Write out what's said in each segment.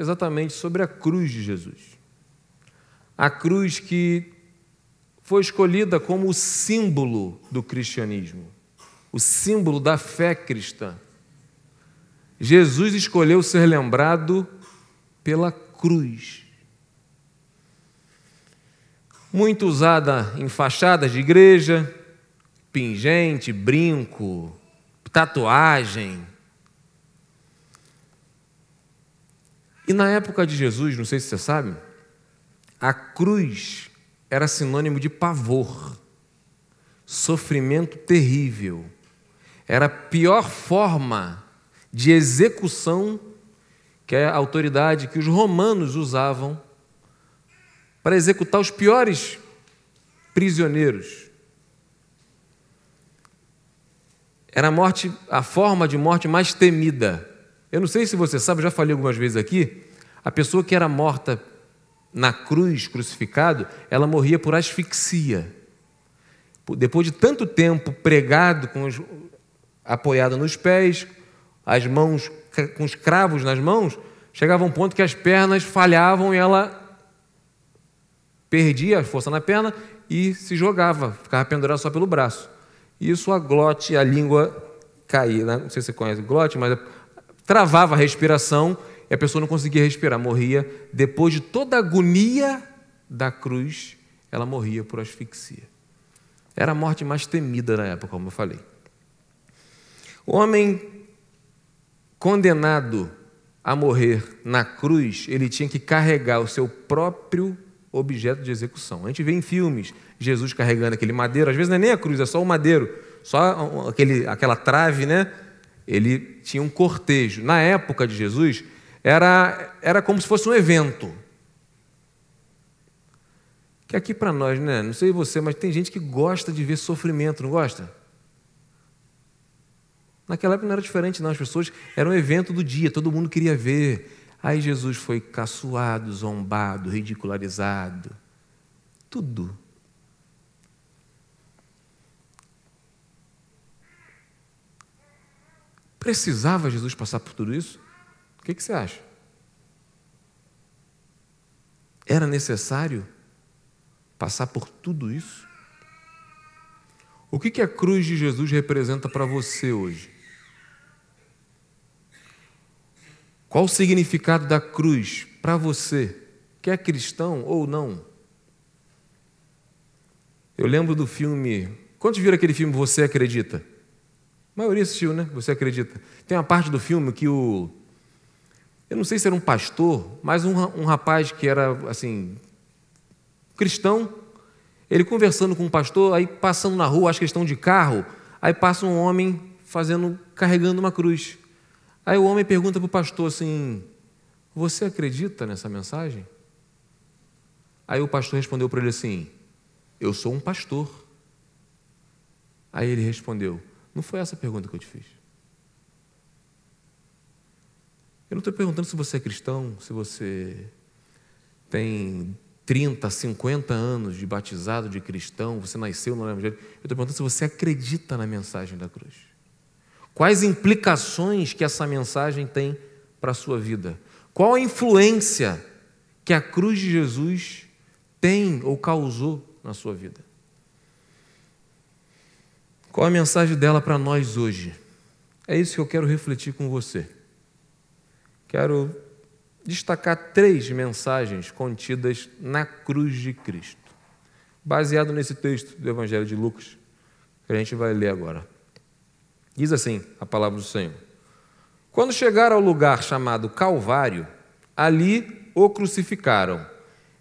exatamente sobre a cruz de Jesus. A cruz que foi escolhida como o símbolo do cristianismo, o símbolo da fé cristã. Jesus escolheu ser lembrado pela cruz. Muito usada em fachadas de igreja, pingente, brinco, tatuagem. E na época de Jesus, não sei se você sabe, a cruz era sinônimo de pavor, sofrimento terrível. Era a pior forma de execução que a autoridade que os romanos usavam para executar os piores prisioneiros. Era a morte, a forma de morte mais temida. Eu não sei se você sabe, já falei algumas vezes aqui, a pessoa que era morta na cruz, crucificado, ela morria por asfixia. Depois de tanto tempo pregado, com os, apoiado nos pés, as mãos com os cravos nas mãos, chegava um ponto que as pernas falhavam e ela perdia a força na perna e se jogava, ficava pendurada só pelo braço. Isso a glote, a língua caía, né? não sei se você conhece glote, mas travava a respiração e a pessoa não conseguia respirar, morria. Depois de toda a agonia da cruz, ela morria por asfixia. Era a morte mais temida na época, como eu falei. O homem condenado a morrer na cruz, ele tinha que carregar o seu próprio objeto de execução. A gente vê em filmes Jesus carregando aquele madeiro, às vezes não é nem a cruz, é só o madeiro, só aquele, aquela trave, né? Ele tinha um cortejo. Na época de Jesus, era, era como se fosse um evento. Que aqui para nós, né? Não sei você, mas tem gente que gosta de ver sofrimento, não gosta? Naquela época não era diferente, não. As pessoas era um evento do dia, todo mundo queria ver. Aí Jesus foi caçoado, zombado, ridicularizado. Tudo. Precisava Jesus passar por tudo isso? O que, que você acha? Era necessário passar por tudo isso? O que, que a cruz de Jesus representa para você hoje? Qual o significado da cruz para você, que é cristão ou não? Eu lembro do filme. Quantos viram aquele filme Você Acredita? A maioria assistiu, né? Você Acredita. Tem uma parte do filme que o eu não sei se era um pastor, mas um, um rapaz que era assim cristão, ele conversando com um pastor, aí passando na rua, acho que estão de carro, aí passa um homem fazendo, carregando uma cruz. Aí o homem pergunta para o pastor assim: Você acredita nessa mensagem? Aí o pastor respondeu para ele assim: Eu sou um pastor. Aí ele respondeu: Não foi essa a pergunta que eu te fiz. Eu não estou perguntando se você é cristão, se você tem 30, 50 anos de batizado de cristão, você nasceu no Evangelho. Eu estou perguntando se você acredita na mensagem da cruz. Quais implicações que essa mensagem tem para a sua vida? Qual a influência que a cruz de Jesus tem ou causou na sua vida? Qual a mensagem dela para nós hoje? É isso que eu quero refletir com você. Quero destacar três mensagens contidas na cruz de Cristo, baseado nesse texto do Evangelho de Lucas, que a gente vai ler agora. Diz assim a palavra do Senhor: Quando chegaram ao lugar chamado Calvário, ali o crucificaram,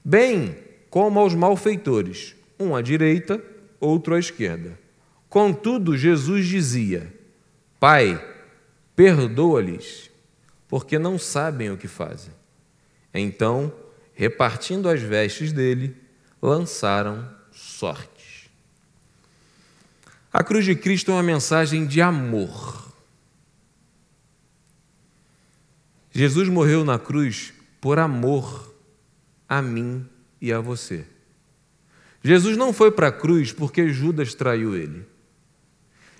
bem como aos malfeitores, um à direita, outro à esquerda. Contudo, Jesus dizia: Pai, perdoa-lhes porque não sabem o que fazem. Então, repartindo as vestes dele, lançaram sorte. A cruz de Cristo é uma mensagem de amor. Jesus morreu na cruz por amor a mim e a você. Jesus não foi para a cruz porque Judas traiu ele.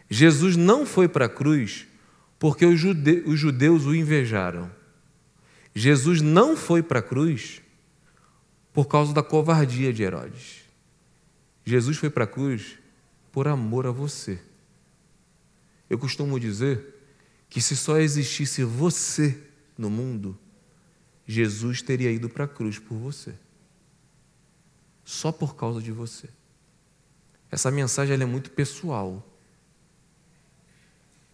Jesus não foi para a cruz porque os, judeus o invejaram. Jesus não foi para a cruz por causa da covardia de Herodes. Jesus foi para a cruz por amor a você. Eu costumo dizer que se só existisse você no mundo, Jesus teria ido para a cruz por você. Só por causa de você. Essa mensagem é muito pessoal.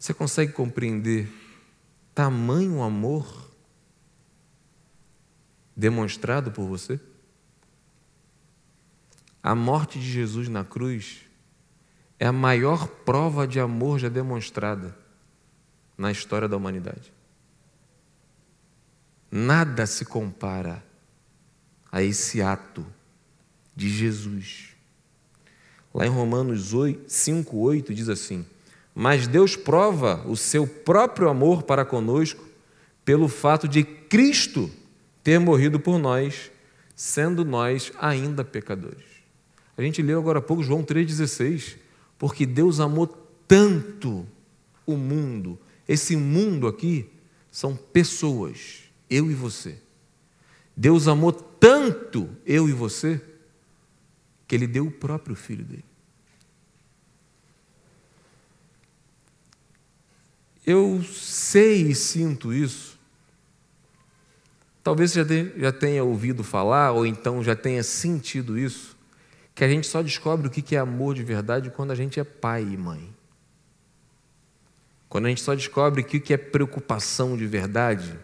Você consegue compreender tamanho amor demonstrado por você? A morte de Jesus na cruz é a maior prova de amor já demonstrada na história da humanidade. Nada se compara a esse ato de Jesus. Lá em Romanos 5, 8 diz assim: Mas Deus prova o seu próprio amor para conosco pelo fato de Cristo ter morrido por nós, sendo nós ainda pecadores. A gente leu agora há pouco João 3,16, porque Deus amou tanto o mundo. Esse mundo aqui são pessoas, eu e você. Deus amou tanto eu e você que ele deu o próprio filho dele. Eu sei e sinto isso. Talvez você já tenha ouvido falar, ou então já tenha sentido isso, que a gente só descobre o que é amor de verdade quando a gente é pai e mãe. Quando a gente só descobre o que é preocupação de verdade,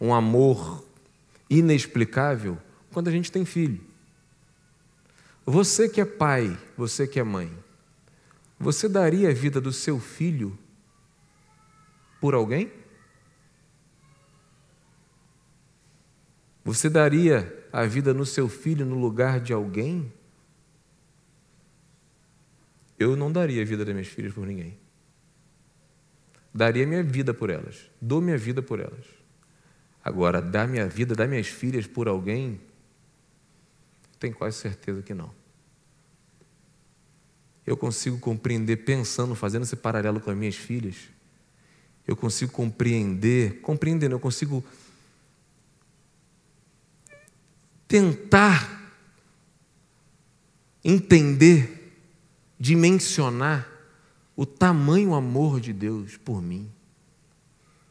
um amor inexplicável, quando a gente tem filho. Você que é pai, você que é mãe, você daria a vida do seu filho por alguém? Você daria a vida no seu filho no lugar de alguém? Eu não daria a vida das minhas filhas por ninguém. Daria minha vida por elas. Dou minha vida por elas. Agora, dar minha vida, dar minhas filhas por alguém, tenho quase certeza que não. Eu consigo compreender, pensando, fazendo esse paralelo com as minhas filhas, eu consigo compreender, compreendendo, eu consigo tentar entender, dimensionar o tamanho amor de Deus por mim.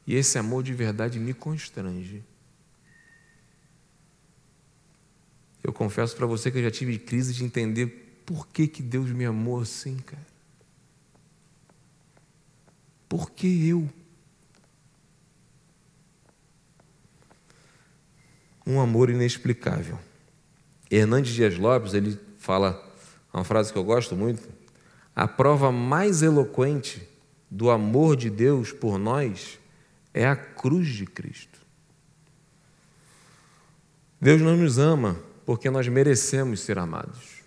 E esse amor de verdade me constrange. Eu confesso para você que eu já tive crise de entender por que, que Deus me amou assim, cara. Por que eu? Um amor inexplicável. Hernandes Dias Lopes, ele fala uma frase que eu gosto muito: a prova mais eloquente do amor de Deus por nós é a cruz de Cristo. Deus não nos ama porque nós merecemos ser amados.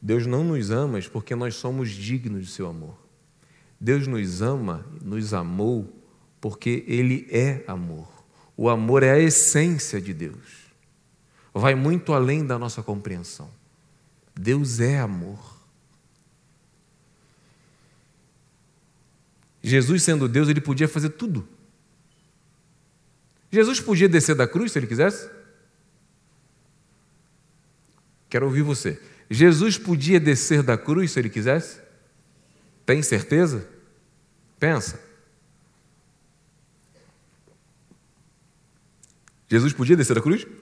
Deus não nos ama porque nós somos dignos de seu amor. Deus nos ama, nos amou porque Ele é amor. O amor é a essência de Deus. Vai muito além da nossa compreensão. Deus é amor. Jesus, sendo Deus, ele podia fazer tudo. Jesus podia descer da cruz se ele quisesse? Quero ouvir você. Jesus podia descer da cruz se ele quisesse? Tem certeza? Pensa. Jesus podia descer da cruz? Por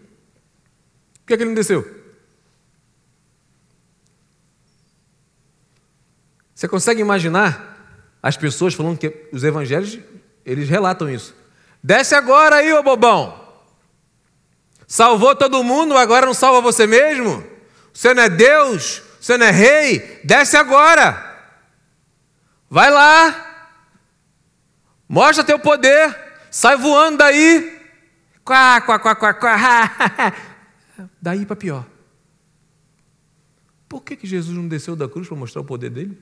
que, é que ele não desceu? Você consegue imaginar as pessoas falando que os evangelhos, eles relatam isso. Desce agora aí, ô bobão. Salvou todo mundo, agora não salva você mesmo? Você não é Deus? Você não é rei? Desce agora. Vai lá. Mostra teu poder. Sai voando daí. Quá, quá, quá, quá, quá. daí para pior. Por que, que Jesus não desceu da cruz para mostrar o poder dele?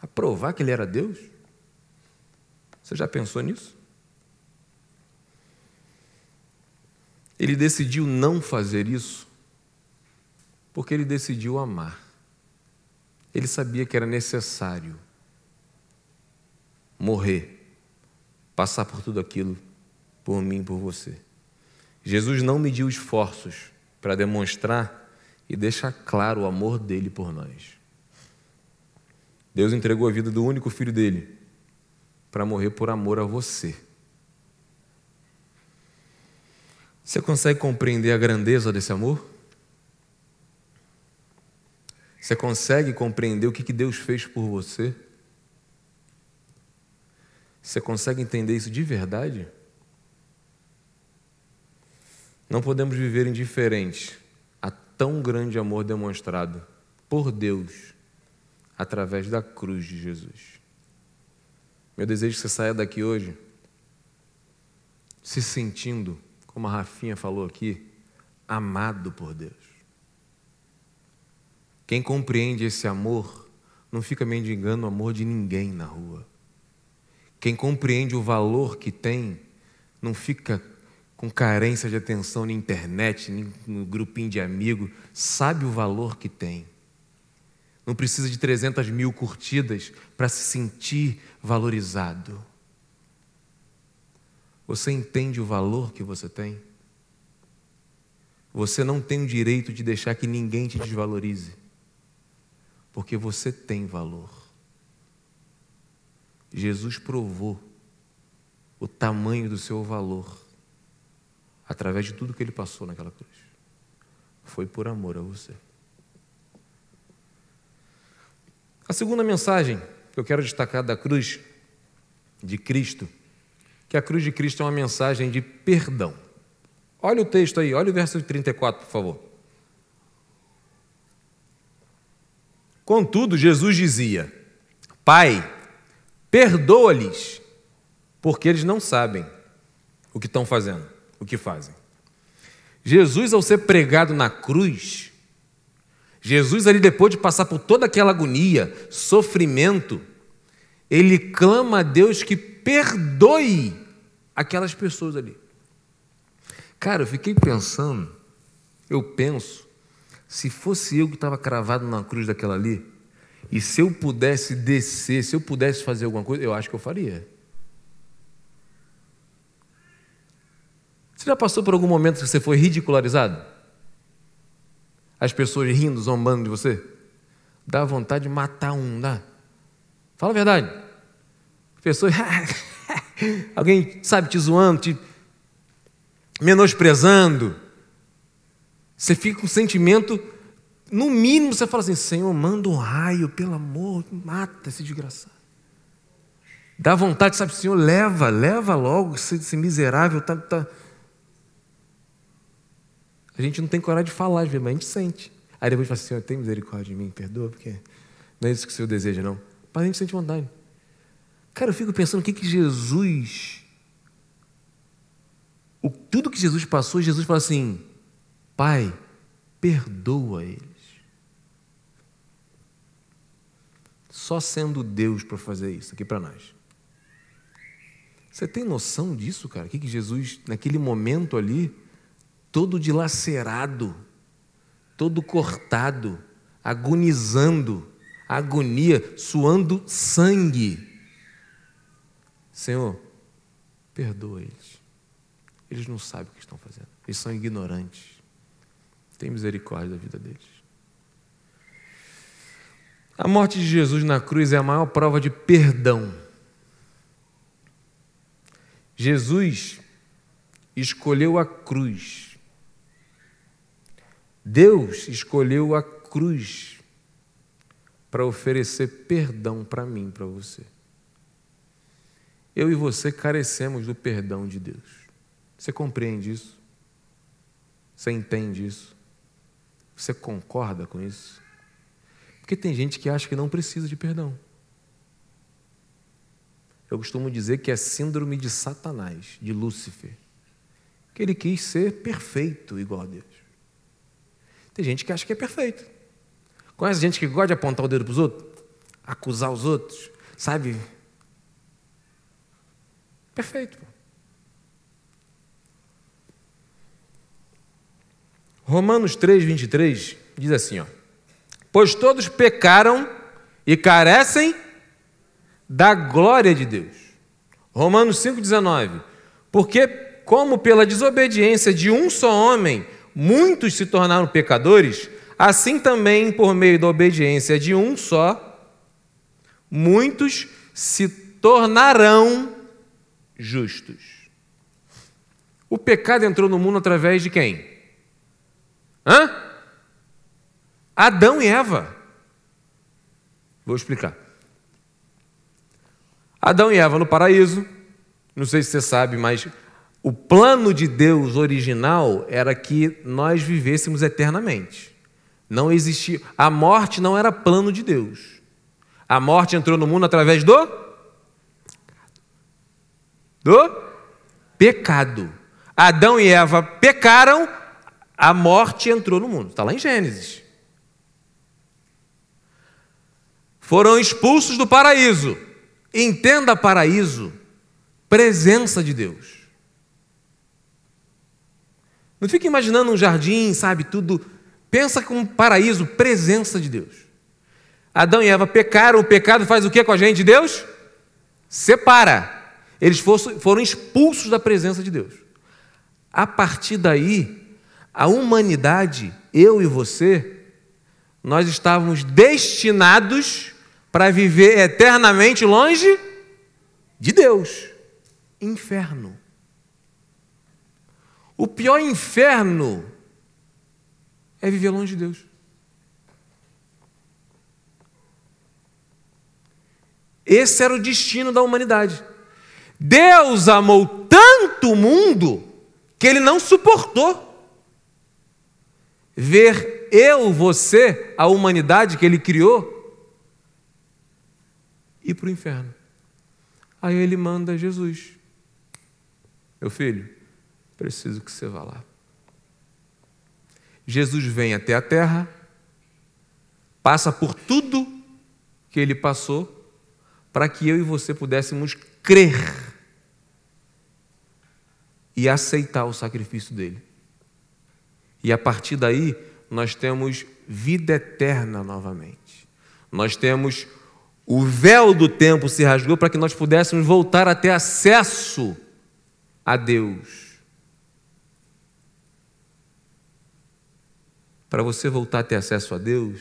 A provar que ele era Deus? Você já pensou nisso? Ele decidiu não fazer isso porque ele decidiu amar. Ele sabia que era necessário morrer, passar por tudo aquilo por mim e por você. Jesus não mediu esforços para demonstrar e deixar claro o amor dele por nós. Deus entregou a vida do único filho dele para morrer por amor a você. Você consegue compreender a grandeza desse amor? Você consegue compreender o que Deus fez por você? Você consegue entender isso de verdade? Não podemos viver indiferentes a tão grande amor demonstrado por Deus através da cruz de Jesus. Meu desejo é que você saia daqui hoje se sentindo, como a Rafinha falou aqui, amado por Deus. Quem compreende esse amor não fica mendigando o amor de ninguém na rua. Quem compreende o valor que tem não fica com carência de atenção na internet, no grupinho de amigos, sabe o valor que tem. Não precisa de 300 mil curtidas para se sentir valorizado. Você entende o valor que você tem? Você não tem o direito de deixar que ninguém te desvalorize, porque você tem valor. Jesus provou o tamanho do seu valor através de tudo que ele passou naquela cruz. Foi por amor a você. A segunda mensagem que eu quero destacar da cruz de Cristo, que a cruz de Cristo é uma mensagem de perdão. Olha o texto aí, olha o verso 34, por favor. Contudo, Jesus dizia: Pai, perdoa-lhes, porque eles não sabem o que estão fazendo, o que fazem. Jesus, ao ser pregado na cruz, Jesus, ali depois de passar por toda aquela agonia, sofrimento, ele clama a Deus que perdoe aquelas pessoas ali. Cara, eu fiquei pensando, eu penso, se fosse eu que estava cravado na cruz daquela ali, e se eu pudesse descer, se eu pudesse fazer alguma coisa, eu acho que eu faria. Você já passou por algum momento que você foi ridicularizado? as pessoas rindo, zombando de você? Dá vontade de matar um, dá? Fala a verdade. Pessoas, alguém, sabe, te zoando, te menosprezando. Você fica com um sentimento, no mínimo você fala assim: Senhor, manda um raio, pelo amor, mata esse desgraçado. Dá vontade, sabe, Senhor, leva, leva logo, esse, esse miserável está. Tá, a gente não tem coragem de falar, mas a gente sente. Aí depois fala assim, Senhor, tem misericórdia de mim, perdoa, porque não é isso que o Senhor deseja, não. Mas a gente sente vontade. Cara, eu fico pensando o que, que Jesus. O, tudo que Jesus passou, Jesus fala assim: Pai, perdoa eles. Só sendo Deus para fazer isso aqui para nós. Você tem noção disso, cara? O que, que Jesus, naquele momento ali, todo dilacerado, todo cortado, agonizando, agonia, suando sangue. Senhor, perdoa eles. Eles não sabem o que estão fazendo. Eles são ignorantes. Tem misericórdia da vida deles. A morte de Jesus na cruz é a maior prova de perdão. Jesus escolheu a cruz Deus escolheu a cruz para oferecer perdão para mim, para você. Eu e você carecemos do perdão de Deus. Você compreende isso? Você entende isso? Você concorda com isso? Porque tem gente que acha que não precisa de perdão. Eu costumo dizer que é síndrome de Satanás, de Lúcifer. Que ele quis ser perfeito igual a Deus. Tem gente que acha que é perfeito. Conhece gente que gosta de apontar o dedo para os outros? Acusar os outros? Sabe? Perfeito. Romanos 3, 23 diz assim: ó, Pois todos pecaram e carecem da glória de Deus. Romanos 5,19. Porque como pela desobediência de um só homem muitos se tornaram pecadores, assim também por meio da obediência de um só, muitos se tornarão justos. O pecado entrou no mundo através de quem? Hã? Adão e Eva. Vou explicar. Adão e Eva no paraíso, não sei se você sabe, mas o plano de Deus original era que nós vivêssemos eternamente. Não existia, a morte não era plano de Deus. A morte entrou no mundo através do do pecado. Adão e Eva pecaram, a morte entrou no mundo. Está lá em Gênesis. Foram expulsos do paraíso. Entenda paraíso, presença de Deus. Não fica imaginando um jardim, sabe, tudo. Pensa como paraíso, presença de Deus. Adão e Eva pecaram, o pecado faz o que com a gente, Deus? Separa. Eles foram expulsos da presença de Deus. A partir daí, a humanidade, eu e você, nós estávamos destinados para viver eternamente longe de Deus inferno. O pior inferno é viver longe de Deus. Esse era o destino da humanidade. Deus amou tanto o mundo que ele não suportou ver eu, você, a humanidade que ele criou, ir para o inferno. Aí ele manda Jesus. Meu filho, preciso que você vá lá. Jesus vem até a terra, passa por tudo que ele passou, para que eu e você pudéssemos crer e aceitar o sacrifício dele. E a partir daí, nós temos vida eterna novamente. Nós temos o véu do tempo se rasgou para que nós pudéssemos voltar a ter acesso a Deus. Para você voltar a ter acesso a Deus,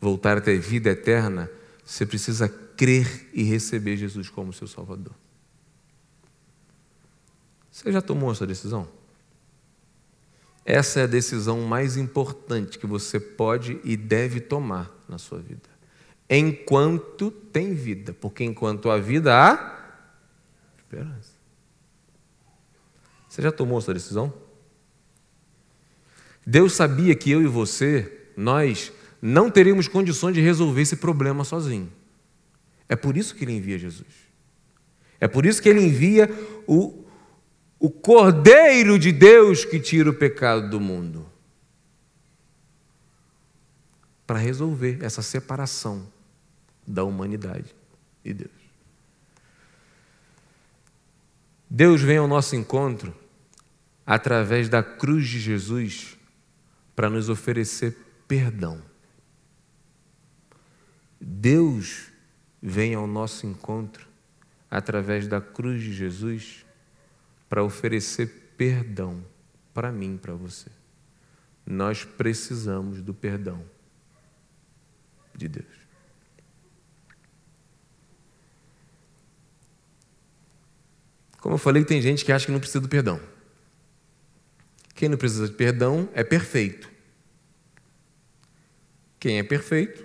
voltar a ter vida eterna, você precisa crer e receber Jesus como seu Salvador. Você já tomou essa decisão? Essa é a decisão mais importante que você pode e deve tomar na sua vida enquanto tem vida, porque enquanto há vida há esperança. Você já tomou essa decisão? Deus sabia que eu e você, nós, não teríamos condições de resolver esse problema sozinho. É por isso que ele envia Jesus. É por isso que ele envia o, o Cordeiro de Deus que tira o pecado do mundo para resolver essa separação da humanidade e Deus. Deus vem ao nosso encontro através da cruz de Jesus para nos oferecer perdão. Deus vem ao nosso encontro através da cruz de Jesus para oferecer perdão para mim, para você. Nós precisamos do perdão de Deus. Como eu falei, tem gente que acha que não precisa do perdão. Quem não precisa de perdão é perfeito. Quem é perfeito,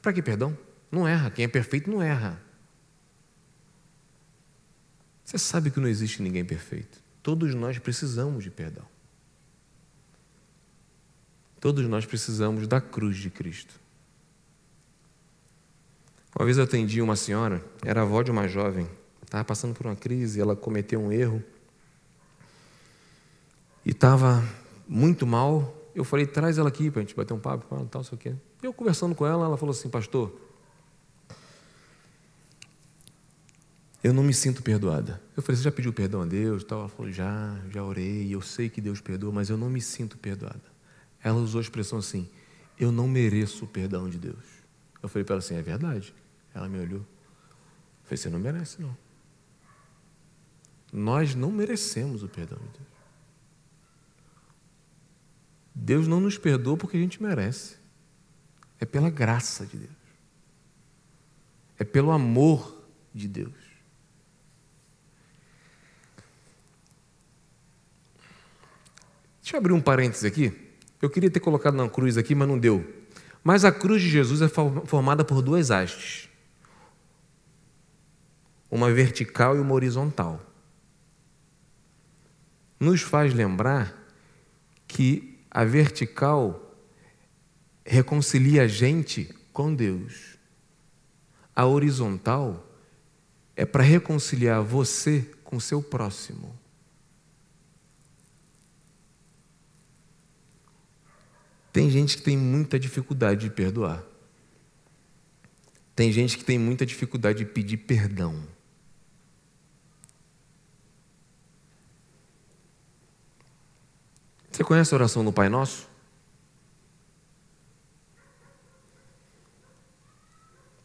para que perdão? Não erra. Quem é perfeito não erra. Você sabe que não existe ninguém perfeito. Todos nós precisamos de perdão. Todos nós precisamos da cruz de Cristo. Uma vez eu atendi uma senhora, era avó de uma jovem, estava passando por uma crise, ela cometeu um erro e estava muito mal. Eu falei, traz ela aqui para a gente bater um papo com ela, tal, sei o quê. Eu conversando com ela, ela falou assim, pastor, eu não me sinto perdoada. Eu falei, você já pediu perdão a Deus? Tal? Ela falou, já, já orei, eu sei que Deus perdoa, mas eu não me sinto perdoada. Ela usou a expressão assim, eu não mereço o perdão de Deus. Eu falei para ela assim, é verdade. Ela me olhou. Eu falei, você não merece não. Nós não merecemos o perdão de Deus. Deus não nos perdoa porque a gente merece. É pela graça de Deus. É pelo amor de Deus. Deixa eu abrir um parênteses aqui. Eu queria ter colocado na cruz aqui, mas não deu. Mas a cruz de Jesus é formada por duas hastes: uma vertical e uma horizontal. Nos faz lembrar que a vertical reconcilia a gente com Deus. A horizontal é para reconciliar você com seu próximo. Tem gente que tem muita dificuldade de perdoar. Tem gente que tem muita dificuldade de pedir perdão. Você conhece a oração do Pai Nosso?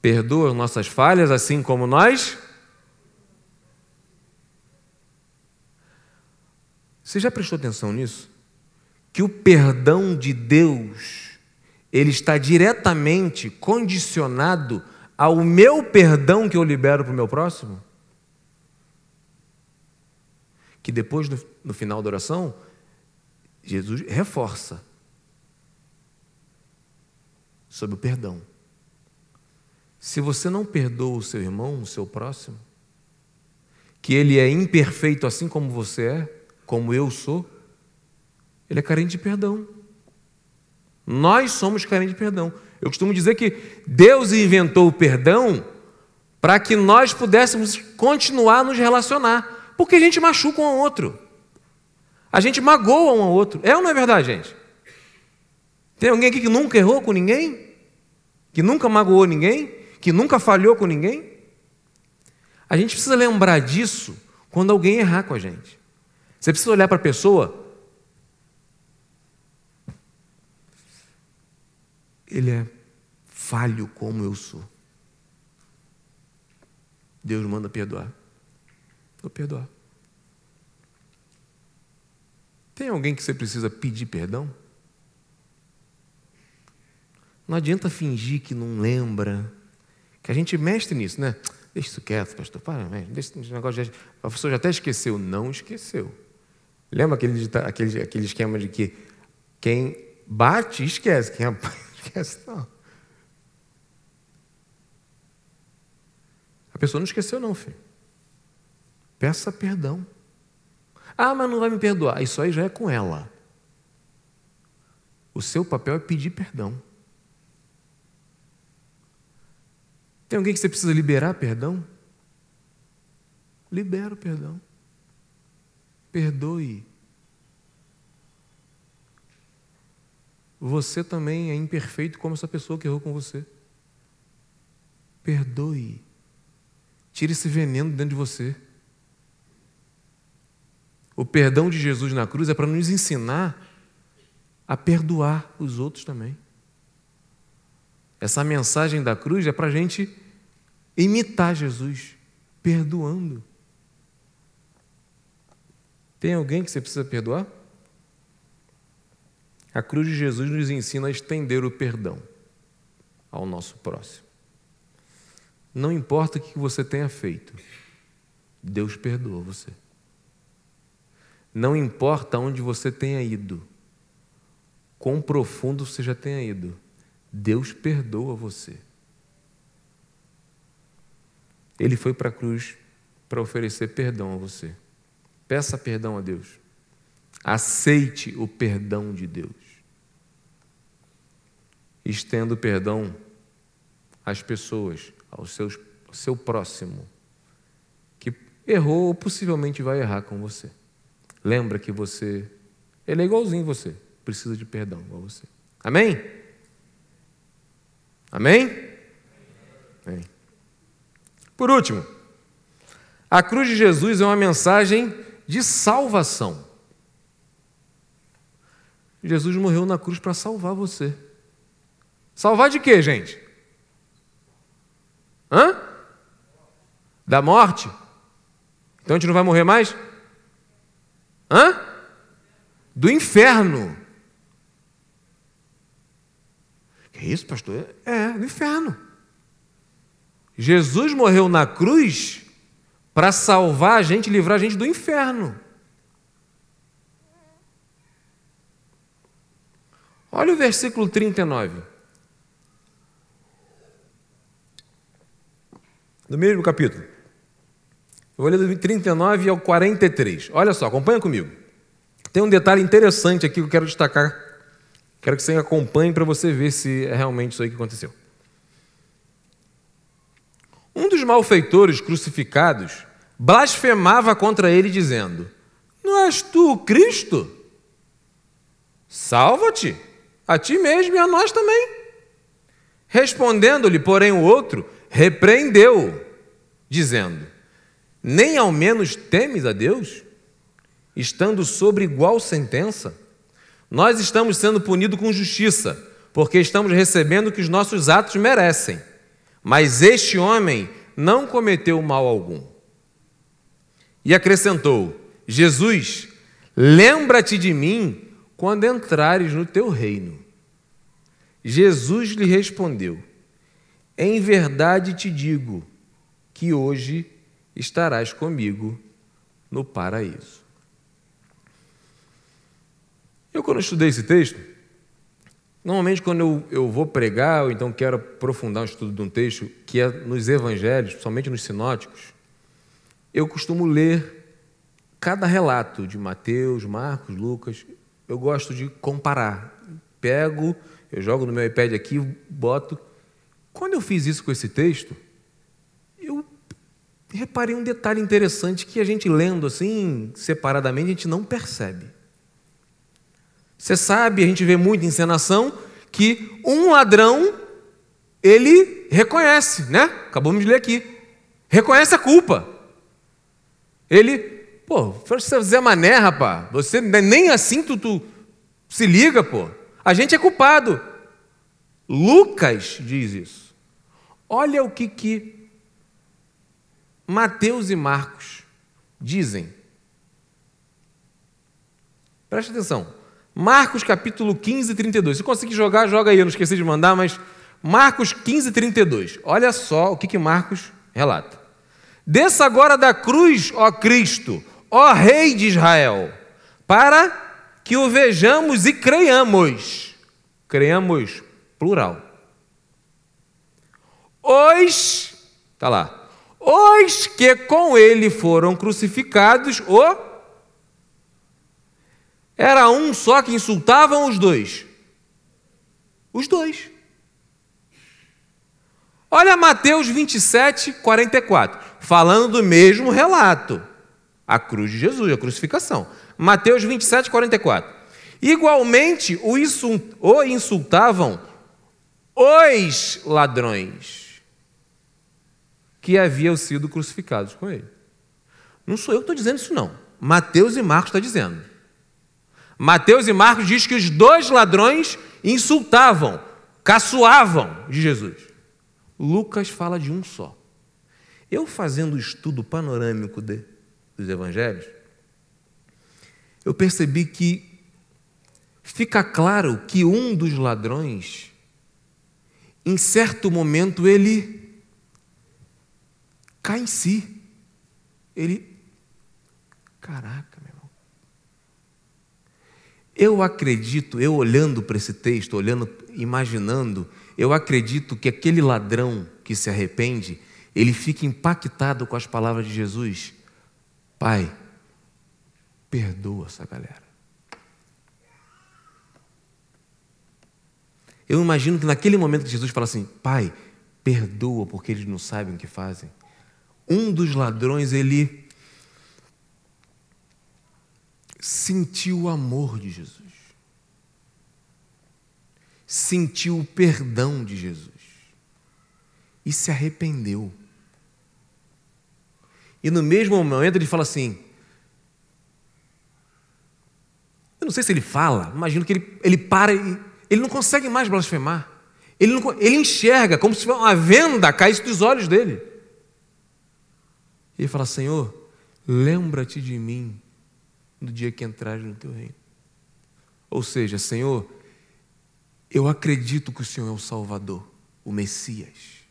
Perdoa nossas falhas, assim como nós. Você já prestou atenção nisso? Que o perdão de Deus, ele está diretamente condicionado ao meu perdão que eu libero para o meu próximo? Que depois, no, no final da oração, Jesus reforça sobre o perdão. Se você não perdoa o seu irmão, o seu próximo, que ele é imperfeito assim como você é, como eu sou, ele é carente de perdão. Nós somos carentes de perdão. Eu costumo dizer que Deus inventou o perdão para que nós pudéssemos continuar a nos relacionar, porque a gente machuca um ao outro. A gente magoa um ao outro. É ou não é verdade, gente? Tem alguém aqui que nunca errou com ninguém? Que nunca magoou ninguém? que nunca falhou com ninguém? A gente precisa lembrar disso quando alguém errar com a gente. Você precisa olhar para a pessoa. Ele é falho como eu sou. Deus manda perdoar. Vou perdoar. Tem alguém que você precisa pedir perdão? Não adianta fingir que não lembra, que a gente mestre nisso, né? Deixa isso quieto, pastor. Para, deixa esse negócio. De... A pessoa já até esqueceu. Não esqueceu. Lembra aquele, aquele, aquele esquema de que quem bate, esquece. Quem apanha, esquece. Não. A pessoa não esqueceu, não, filho. Peça perdão. Ah, mas não vai me perdoar. Isso aí já é com ela. O seu papel é pedir perdão. Tem alguém que você precisa liberar perdão? Libera o perdão. Perdoe. Você também é imperfeito como essa pessoa que errou com você. Perdoe. Tire esse veneno dentro de você. O perdão de Jesus na cruz é para nos ensinar a perdoar os outros também. Essa mensagem da cruz é para a gente imitar Jesus, perdoando. Tem alguém que você precisa perdoar? A cruz de Jesus nos ensina a estender o perdão ao nosso próximo. Não importa o que você tenha feito, Deus perdoa você. Não importa onde você tenha ido, quão profundo você já tenha ido, Deus perdoa você. Ele foi para a cruz para oferecer perdão a você. Peça perdão a Deus. Aceite o perdão de Deus. Estenda o perdão às pessoas, ao, seu próximo, que errou ou possivelmente vai errar com você. Lembra que você, ele é igualzinho você, precisa de perdão igual você. Amém? Amém? Amém? Por último, a cruz de Jesus é uma mensagem de salvação. Jesus morreu na cruz para salvar você. Salvar de quê, gente? Hã? Da morte? Então a gente não vai morrer mais? Hã? Do inferno. Que isso, pastor? É, do inferno. Jesus morreu na cruz para salvar a gente, livrar a gente do inferno. Olha o versículo 39. Do mesmo capítulo. Eu vou ler do 39 ao 43. Olha só, acompanha comigo. Tem um detalhe interessante aqui que eu quero destacar. Quero que você acompanhe para você ver se é realmente isso aí que aconteceu. Um dos malfeitores crucificados blasfemava contra ele, dizendo: Não és tu o Cristo? Salva-te, a ti mesmo e a nós também. Respondendo-lhe, porém, o outro repreendeu, dizendo: Nem ao menos temes a Deus, estando sobre igual sentença? Nós estamos sendo punidos com justiça, porque estamos recebendo o que os nossos atos merecem. Mas este homem não cometeu mal algum. E acrescentou: Jesus, lembra-te de mim quando entrares no teu reino. Jesus lhe respondeu: Em verdade te digo que hoje estarás comigo no paraíso. Eu, quando estudei esse texto, Normalmente, quando eu, eu vou pregar, ou então quero aprofundar o estudo de um texto, que é nos evangelhos, somente nos sinóticos, eu costumo ler cada relato de Mateus, Marcos, Lucas. Eu gosto de comparar. Pego, eu jogo no meu iPad aqui, boto. Quando eu fiz isso com esse texto, reparei um detalhe interessante que a gente lendo assim, separadamente, a gente não percebe. Você sabe, a gente vê muita encenação, que um ladrão, ele reconhece, né? Acabamos de ler aqui. Reconhece a culpa. Ele, pô, você Zé Mané, rapaz, você nem assim tu, tu se liga, pô. A gente é culpado. Lucas diz isso. Olha o que, que Mateus e Marcos dizem. Preste atenção. Marcos capítulo 15, 32. Se conseguir jogar, joga aí. Eu não esqueci de mandar, mas Marcos 15, 32. Olha só o que, que Marcos relata. Desça agora da cruz, ó Cristo, ó Rei de Israel, para que o vejamos e creiamos. Creiamos, plural. Os, tá lá, os que com ele foram crucificados, o era um só que insultavam os dois? Os dois. Olha Mateus 27, 44, falando do mesmo relato. A cruz de Jesus, a crucificação. Mateus 27, 44. Igualmente o insultavam os ladrões que haviam sido crucificados com ele. Não sou eu que estou dizendo isso, não. Mateus e Marcos estão dizendo. Mateus e Marcos diz que os dois ladrões insultavam, caçoavam de Jesus. Lucas fala de um só. Eu fazendo o estudo panorâmico de, dos evangelhos, eu percebi que fica claro que um dos ladrões, em certo momento, ele cai em si. Ele, caraca, eu acredito, eu olhando para esse texto, olhando, imaginando, eu acredito que aquele ladrão que se arrepende, ele fica impactado com as palavras de Jesus. Pai, perdoa essa galera. Eu imagino que naquele momento que Jesus fala assim: Pai, perdoa porque eles não sabem o que fazem. Um dos ladrões, ele sentiu o amor de Jesus, sentiu o perdão de Jesus e se arrependeu. E no mesmo momento ele fala assim: Eu não sei se ele fala, imagino que ele, ele para e ele não consegue mais blasfemar. Ele, não, ele enxerga como se uma venda caísse dos olhos dele. E ele fala: Senhor, lembra-te de mim no dia que entrares no teu reino. Ou seja, Senhor, eu acredito que o Senhor é o Salvador, o Messias.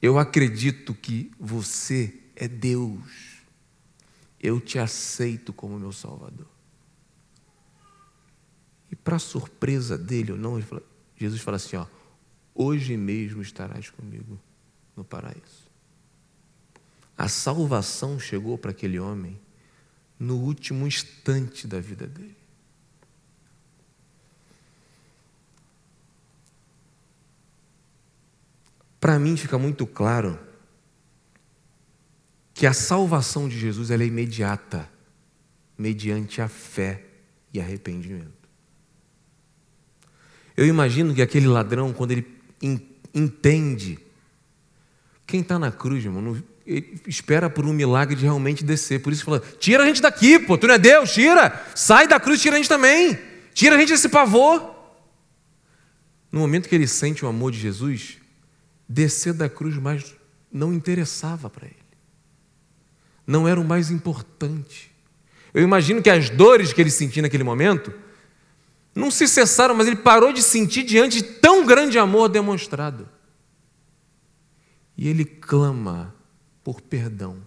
Eu acredito que você é Deus. Eu te aceito como meu Salvador. E para surpresa dele, ou não, fala, Jesus fala assim: ó, hoje mesmo estarás comigo no paraíso. A salvação chegou para aquele homem no último instante da vida dele. Para mim fica muito claro que a salvação de Jesus é imediata, mediante a fé e arrependimento. Eu imagino que aquele ladrão, quando ele entende, quem está na cruz, irmão, ele espera por um milagre de realmente descer. Por isso fala: tira a gente daqui, pô, tu não é Deus, tira, sai da cruz, tira a gente também, tira a gente desse pavor. No momento que ele sente o amor de Jesus, descer da cruz mais não interessava para ele. Não era o mais importante. Eu imagino que as dores que ele sentia naquele momento não se cessaram, mas ele parou de sentir diante de tão grande amor demonstrado. E ele clama por perdão,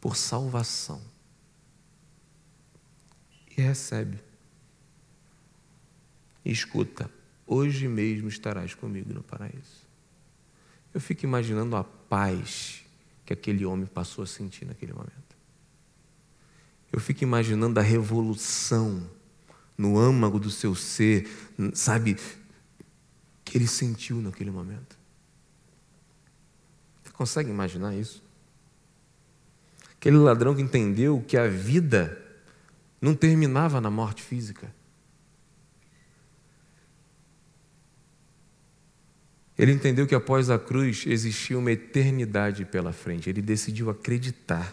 por salvação. E recebe. E escuta, hoje mesmo estarás comigo no paraíso. Eu fico imaginando a paz que aquele homem passou a sentir naquele momento. Eu fico imaginando a revolução no âmago do seu ser, sabe, que ele sentiu naquele momento. Você consegue imaginar isso? Aquele ladrão que entendeu que a vida não terminava na morte física. Ele entendeu que após a cruz existia uma eternidade pela frente. Ele decidiu acreditar.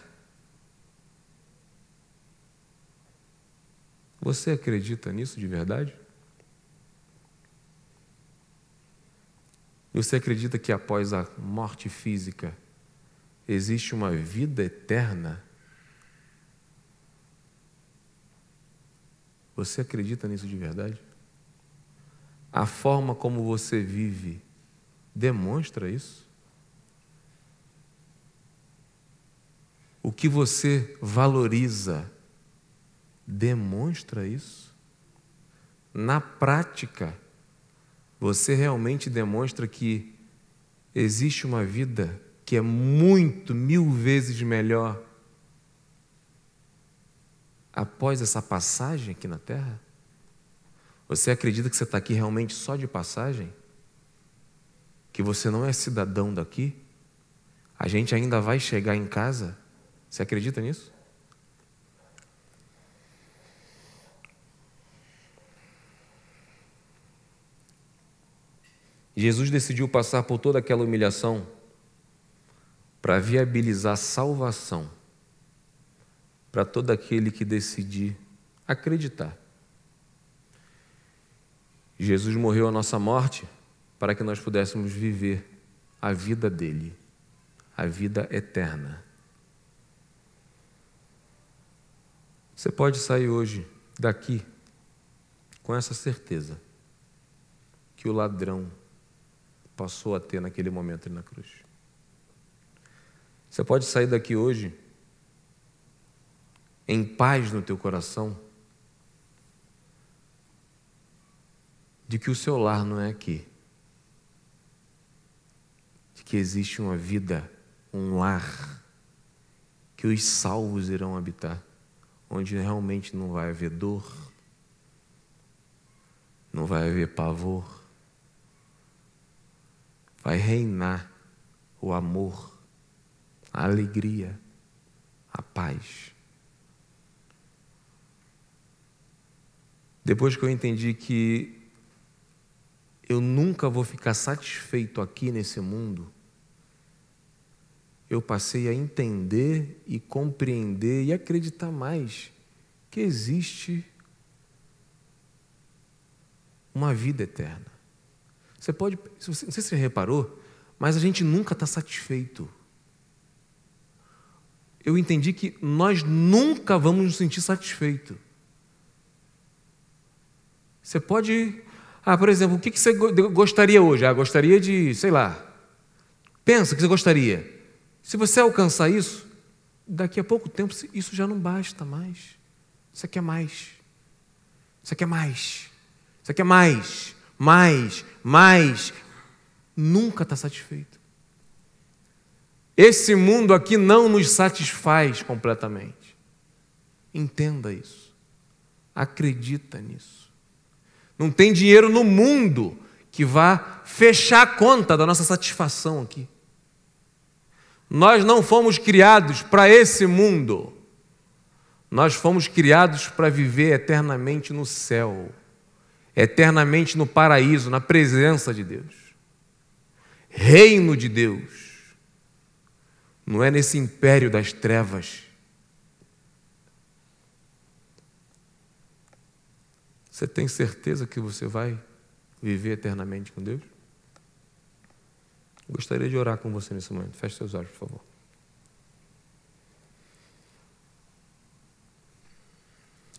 Você acredita nisso de verdade? Você acredita que após a morte física existe uma vida eterna? Você acredita nisso de verdade? A forma como você vive demonstra isso? O que você valoriza demonstra isso? Na prática, você realmente demonstra que existe uma vida que é muito, mil vezes melhor após essa passagem aqui na Terra? Você acredita que você está aqui realmente só de passagem? que você não é cidadão daqui, a gente ainda vai chegar em casa. Você acredita nisso? Jesus decidiu passar por toda aquela humilhação para viabilizar salvação para todo aquele que decidir acreditar. Jesus morreu a nossa morte para que nós pudéssemos viver a vida dele, a vida eterna. Você pode sair hoje daqui com essa certeza que o ladrão passou a ter naquele momento na cruz. Você pode sair daqui hoje em paz no teu coração de que o seu lar não é aqui que existe uma vida, um lar, que os salvos irão habitar, onde realmente não vai haver dor, não vai haver pavor, vai reinar o amor, a alegria, a paz. Depois que eu entendi que eu nunca vou ficar satisfeito aqui nesse mundo, eu passei a entender e compreender e acreditar mais que existe uma vida eterna. Você pode, não sei se você reparou, mas a gente nunca está satisfeito. Eu entendi que nós nunca vamos nos sentir satisfeitos. Você pode. Ah, por exemplo, o que você gostaria hoje? Ah, gostaria de, sei lá. Pensa o que você gostaria. Se você alcançar isso, daqui a pouco tempo isso já não basta mais. Você quer mais. Você quer mais. Você quer mais. Mais. Mais. Nunca está satisfeito. Esse mundo aqui não nos satisfaz completamente. Entenda isso. Acredita nisso. Não tem dinheiro no mundo que vá fechar a conta da nossa satisfação aqui. Nós não fomos criados para esse mundo. Nós fomos criados para viver eternamente no céu, eternamente no paraíso, na presença de Deus. Reino de Deus não é nesse império das trevas. Você tem certeza que você vai viver eternamente com Deus? Gostaria de orar com você nesse momento. Feche seus olhos, por favor.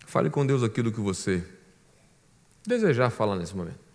Fale com Deus aquilo que você desejar falar nesse momento.